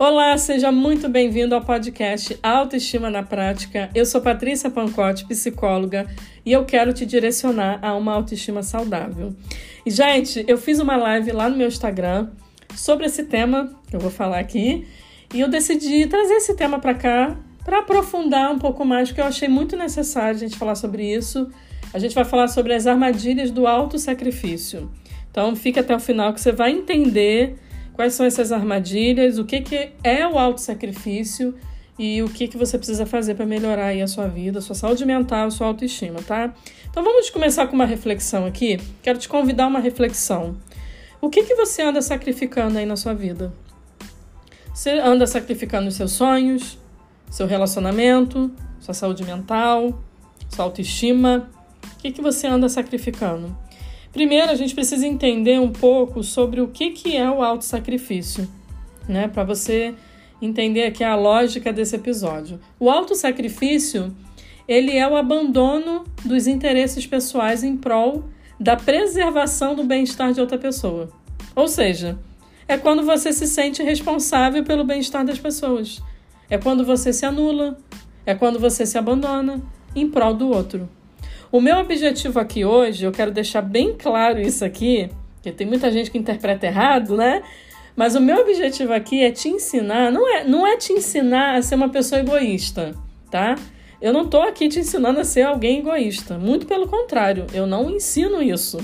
Olá, seja muito bem-vindo ao podcast Autoestima na Prática. Eu sou Patrícia Pancotti, psicóloga, e eu quero te direcionar a uma autoestima saudável. E, gente, eu fiz uma live lá no meu Instagram sobre esse tema que eu vou falar aqui, e eu decidi trazer esse tema para cá para aprofundar um pouco mais, porque eu achei muito necessário a gente falar sobre isso. A gente vai falar sobre as armadilhas do autossacrifício. Então, fica até o final que você vai entender quais são essas armadilhas, o que, que é o autossacrifício e o que, que você precisa fazer para melhorar aí a sua vida, a sua saúde mental, a sua autoestima, tá? Então vamos começar com uma reflexão aqui. Quero te convidar a uma reflexão. O que, que você anda sacrificando aí na sua vida? Você anda sacrificando os seus sonhos, seu relacionamento, sua saúde mental, sua autoestima? O que, que você anda sacrificando? Primeiro, a gente precisa entender um pouco sobre o que, que é o autossacrifício, né? Para você entender aqui a lógica desse episódio. O autossacrifício, ele é o abandono dos interesses pessoais em prol da preservação do bem-estar de outra pessoa. Ou seja, é quando você se sente responsável pelo bem-estar das pessoas. É quando você se anula, é quando você se abandona em prol do outro. O meu objetivo aqui hoje, eu quero deixar bem claro isso aqui, porque tem muita gente que interpreta errado, né? Mas o meu objetivo aqui é te ensinar, não é, não é te ensinar a ser uma pessoa egoísta, tá? Eu não tô aqui te ensinando a ser alguém egoísta, muito pelo contrário, eu não ensino isso.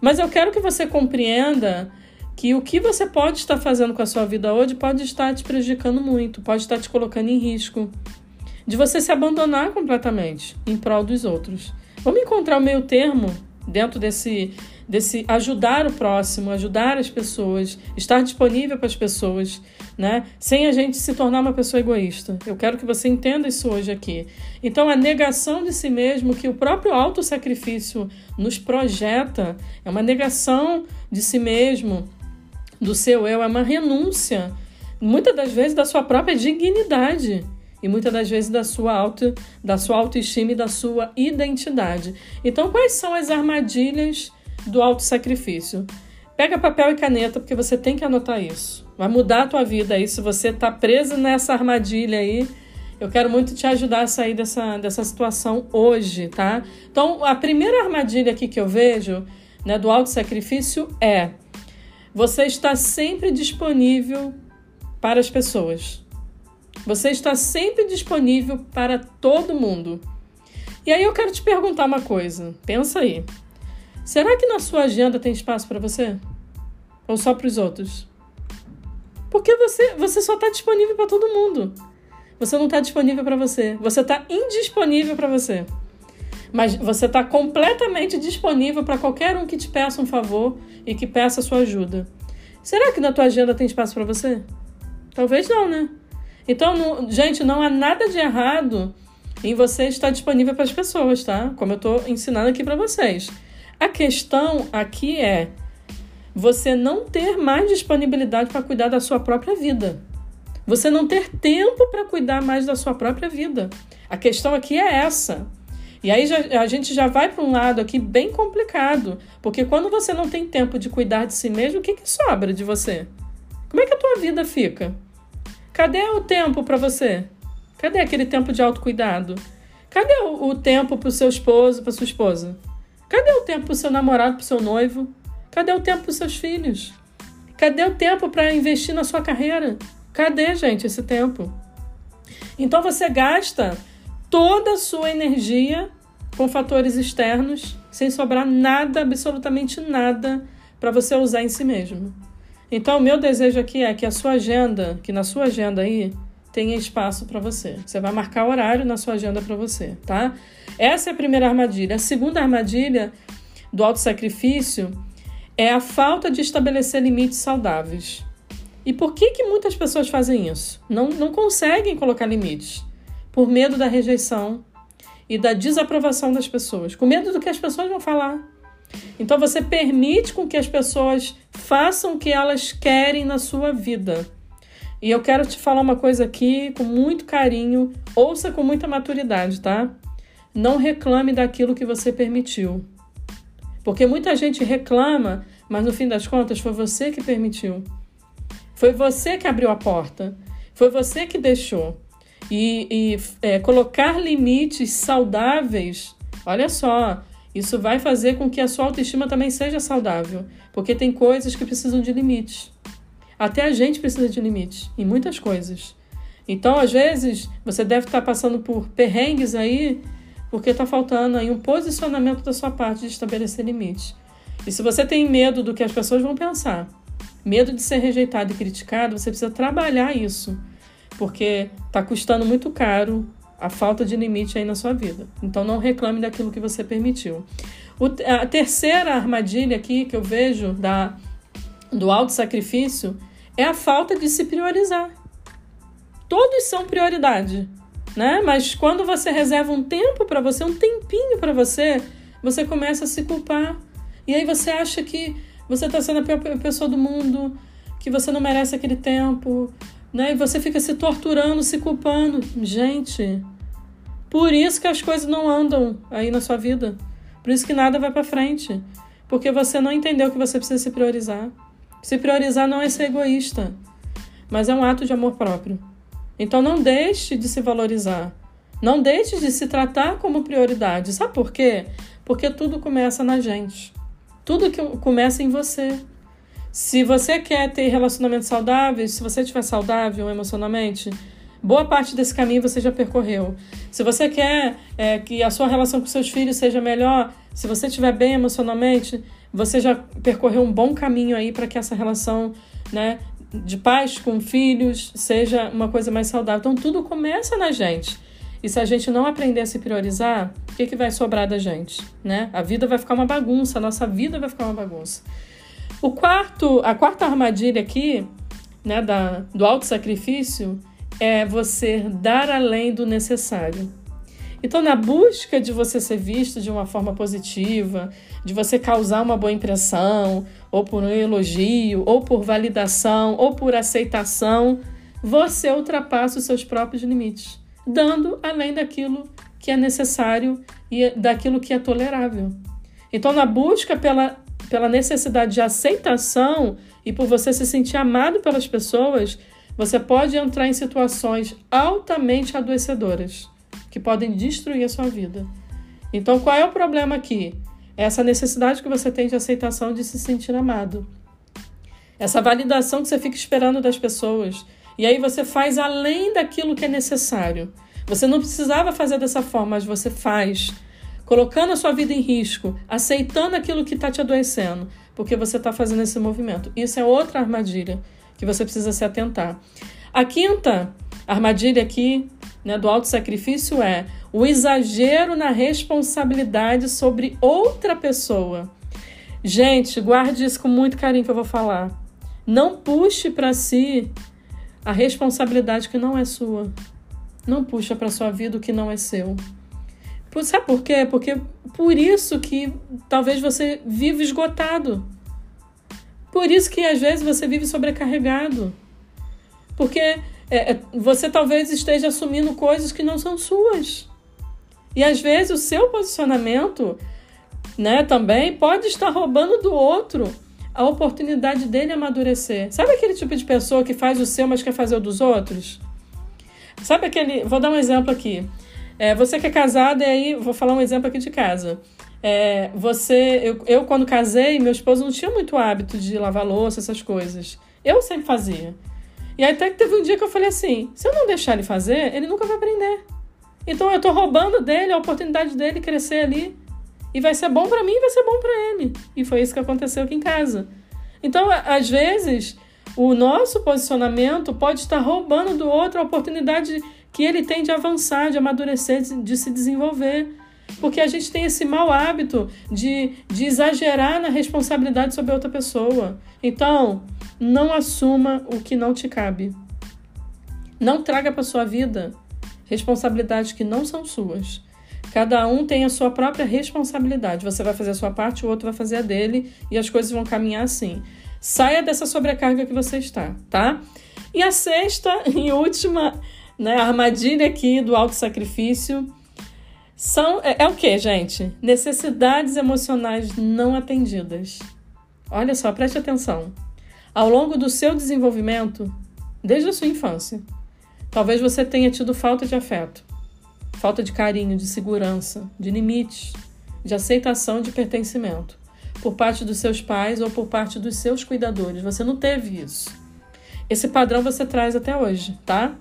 Mas eu quero que você compreenda que o que você pode estar fazendo com a sua vida hoje pode estar te prejudicando muito, pode estar te colocando em risco, de você se abandonar completamente em prol dos outros. Vamos encontrar o meio termo dentro desse desse ajudar o próximo, ajudar as pessoas, estar disponível para as pessoas, né? Sem a gente se tornar uma pessoa egoísta. Eu quero que você entenda isso hoje aqui. Então, a negação de si mesmo que o próprio autossacrifício nos projeta é uma negação de si mesmo, do seu eu, é uma renúncia, muitas das vezes da sua própria dignidade e muitas das vezes da sua auto, da sua autoestima e da sua identidade. Então, quais são as armadilhas do autossacrifício? Pega papel e caneta porque você tem que anotar isso. Vai mudar a tua vida aí se você está preso nessa armadilha aí. Eu quero muito te ajudar a sair dessa, dessa situação hoje, tá? Então, a primeira armadilha aqui que eu vejo, né, do autossacrifício é você está sempre disponível para as pessoas. Você está sempre disponível para todo mundo. E aí eu quero te perguntar uma coisa. Pensa aí. Será que na sua agenda tem espaço para você? Ou só para os outros? Porque você, você só está disponível para todo mundo. Você não está disponível para você. Você está indisponível para você. Mas você está completamente disponível para qualquer um que te peça um favor e que peça sua ajuda. Será que na tua agenda tem espaço para você? Talvez não, né? Então, não, gente, não há nada de errado em você estar disponível para as pessoas, tá? Como eu estou ensinando aqui para vocês. A questão aqui é você não ter mais disponibilidade para cuidar da sua própria vida. Você não ter tempo para cuidar mais da sua própria vida. A questão aqui é essa. E aí já, a gente já vai para um lado aqui bem complicado, porque quando você não tem tempo de cuidar de si mesmo, o que, que sobra de você? Como é que a tua vida fica? Cadê o tempo para você? Cadê aquele tempo de autocuidado? Cadê o, o tempo para o seu esposo, para sua esposa? Cadê o tempo para o seu namorado, para o seu noivo? Cadê o tempo para os seus filhos? Cadê o tempo para investir na sua carreira? Cadê, gente, esse tempo? Então você gasta toda a sua energia com fatores externos, sem sobrar nada, absolutamente nada, para você usar em si mesmo. Então, o meu desejo aqui é que a sua agenda, que na sua agenda aí, tenha espaço para você. Você vai marcar horário na sua agenda para você, tá? Essa é a primeira armadilha. A segunda armadilha do autossacrifício é a falta de estabelecer limites saudáveis. E por que, que muitas pessoas fazem isso? Não, não conseguem colocar limites. Por medo da rejeição e da desaprovação das pessoas. Com medo do que as pessoas vão falar. Então você permite com que as pessoas façam o que elas querem na sua vida. E eu quero te falar uma coisa aqui com muito carinho, ouça com muita maturidade, tá? Não reclame daquilo que você permitiu. Porque muita gente reclama, mas no fim das contas foi você que permitiu. Foi você que abriu a porta. Foi você que deixou. E, e é, colocar limites saudáveis, olha só, isso vai fazer com que a sua autoestima também seja saudável. Porque tem coisas que precisam de limites. Até a gente precisa de limites em muitas coisas. Então, às vezes, você deve estar passando por perrengues aí, porque está faltando aí um posicionamento da sua parte de estabelecer limites. E se você tem medo do que as pessoas vão pensar, medo de ser rejeitado e criticado, você precisa trabalhar isso, porque está custando muito caro a falta de limite aí na sua vida. Então não reclame daquilo que você permitiu. O, a terceira armadilha aqui que eu vejo da, do auto-sacrifício é a falta de se priorizar. Todos são prioridade, né? Mas quando você reserva um tempo para você, um tempinho para você, você começa a se culpar. E aí você acha que você está sendo a pior pessoa do mundo, que você não merece aquele tempo, né? E você fica se torturando, se culpando. Gente, por isso que as coisas não andam aí na sua vida. Por isso que nada vai para frente. Porque você não entendeu que você precisa se priorizar. Se priorizar não é ser egoísta, mas é um ato de amor próprio. Então não deixe de se valorizar. Não deixe de se tratar como prioridade. Sabe por quê? Porque tudo começa na gente. Tudo que começa em você. Se você quer ter relacionamentos saudáveis, se você estiver saudável emocionalmente, boa parte desse caminho você já percorreu. Se você quer é, que a sua relação com seus filhos seja melhor, se você estiver bem emocionalmente, você já percorreu um bom caminho aí para que essa relação né, de pais com filhos seja uma coisa mais saudável. Então tudo começa na gente. E se a gente não aprender a se priorizar, o que, que vai sobrar da gente? Né? A vida vai ficar uma bagunça, a nossa vida vai ficar uma bagunça. O quarto, a quarta armadilha aqui, né, da, do auto-sacrifício, é você dar além do necessário. Então, na busca de você ser visto de uma forma positiva, de você causar uma boa impressão, ou por um elogio, ou por validação, ou por aceitação, você ultrapassa os seus próprios limites, dando além daquilo que é necessário e daquilo que é tolerável. Então, na busca pela pela necessidade de aceitação e por você se sentir amado pelas pessoas, você pode entrar em situações altamente adoecedoras que podem destruir a sua vida. Então, qual é o problema aqui? Essa necessidade que você tem de aceitação de se sentir amado. Essa validação que você fica esperando das pessoas. E aí você faz além daquilo que é necessário. Você não precisava fazer dessa forma, mas você faz colocando a sua vida em risco, aceitando aquilo que está te adoecendo, porque você está fazendo esse movimento. Isso é outra armadilha que você precisa se atentar. A quinta armadilha aqui né, do auto-sacrifício é o exagero na responsabilidade sobre outra pessoa. Gente, guarde isso com muito carinho que eu vou falar. Não puxe para si a responsabilidade que não é sua. Não puxa para sua vida o que não é seu. Sabe por quê? Porque por isso que talvez você vive esgotado. Por isso que às vezes você vive sobrecarregado. Porque é, é, você talvez esteja assumindo coisas que não são suas. E às vezes o seu posicionamento né, também pode estar roubando do outro a oportunidade dele amadurecer. Sabe aquele tipo de pessoa que faz o seu, mas quer fazer o dos outros? Sabe aquele. Vou dar um exemplo aqui. É, você que é casada, e aí vou falar um exemplo aqui de casa. É, você, eu, eu, quando casei, meu esposo não tinha muito hábito de lavar louça, essas coisas. Eu sempre fazia. E até que teve um dia que eu falei assim: se eu não deixar ele fazer, ele nunca vai aprender. Então eu tô roubando dele a oportunidade dele crescer ali. E vai ser bom para mim e vai ser bom para ele. E foi isso que aconteceu aqui em casa. Então, às vezes, o nosso posicionamento pode estar roubando do outro a oportunidade que ele tem de avançar, de amadurecer, de se desenvolver. Porque a gente tem esse mau hábito de, de exagerar na responsabilidade sobre outra pessoa. Então, não assuma o que não te cabe. Não traga para sua vida responsabilidades que não são suas. Cada um tem a sua própria responsabilidade. Você vai fazer a sua parte, o outro vai fazer a dele e as coisas vão caminhar assim. Saia dessa sobrecarga que você está, tá? E a sexta e última né, armadilha aqui do auto-sacrifício são, é, é o que, gente? Necessidades emocionais não atendidas. Olha só, preste atenção. ao longo do seu desenvolvimento, desde a sua infância, talvez você tenha tido falta de afeto, falta de carinho, de segurança, de limites, de aceitação, de pertencimento por parte dos seus pais ou por parte dos seus cuidadores. Você não teve isso. Esse padrão você traz até hoje, tá?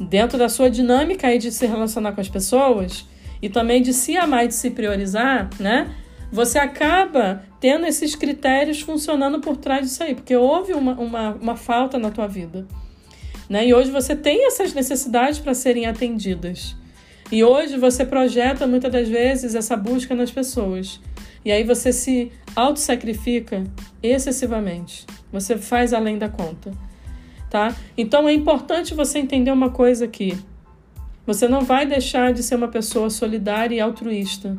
Dentro da sua dinâmica aí de se relacionar com as pessoas e também de se amar e de se priorizar, né? Você acaba tendo esses critérios funcionando por trás disso aí, porque houve uma, uma, uma falta na tua vida. Né? E hoje você tem essas necessidades para serem atendidas. E hoje você projeta muitas das vezes essa busca nas pessoas. E aí você se auto-sacrifica excessivamente. Você faz além da conta. Tá? Então é importante você entender uma coisa aqui. Você não vai deixar de ser uma pessoa solidária e altruísta.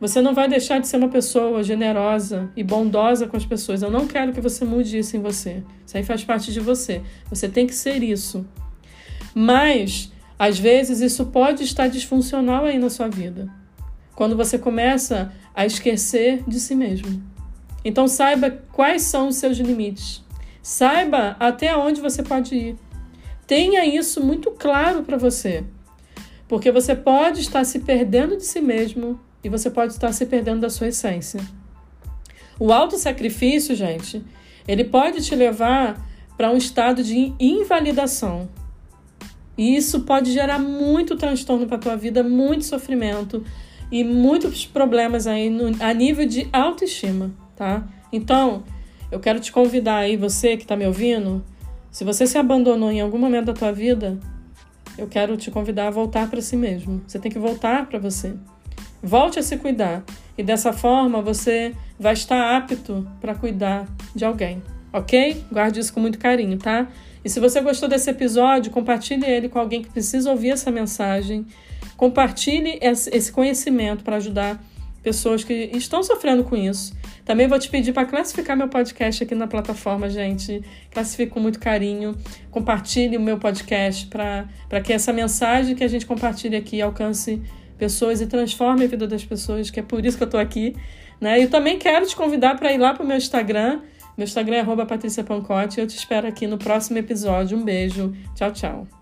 Você não vai deixar de ser uma pessoa generosa e bondosa com as pessoas. Eu não quero que você mude isso em você. Isso aí faz parte de você. Você tem que ser isso. Mas, às vezes, isso pode estar disfuncional aí na sua vida. Quando você começa a esquecer de si mesmo. Então saiba quais são os seus limites. Saiba até onde você pode ir. Tenha isso muito claro para você. Porque você pode estar se perdendo de si mesmo e você pode estar se perdendo da sua essência. O auto-sacrifício, gente, ele pode te levar para um estado de invalidação. E isso pode gerar muito transtorno para a tua vida, muito sofrimento, e muitos problemas aí no, a nível de autoestima, tá? Então, eu quero te convidar aí, você que está me ouvindo, se você se abandonou em algum momento da tua vida, eu quero te convidar a voltar para si mesmo. Você tem que voltar para você. Volte a se cuidar e dessa forma você vai estar apto para cuidar de alguém, ok? Guarde isso com muito carinho, tá? E se você gostou desse episódio, compartilhe ele com alguém que precisa ouvir essa mensagem. Compartilhe esse conhecimento para ajudar pessoas que estão sofrendo com isso. Também vou te pedir para classificar meu podcast aqui na plataforma, gente. Classifique com muito carinho. Compartilhe o meu podcast para que essa mensagem que a gente compartilha aqui alcance pessoas e transforme a vida das pessoas, que é por isso que eu estou aqui. Né? E também quero te convidar para ir lá para o meu Instagram. Meu Instagram é Patrícia Pancotti. Eu te espero aqui no próximo episódio. Um beijo. Tchau, tchau.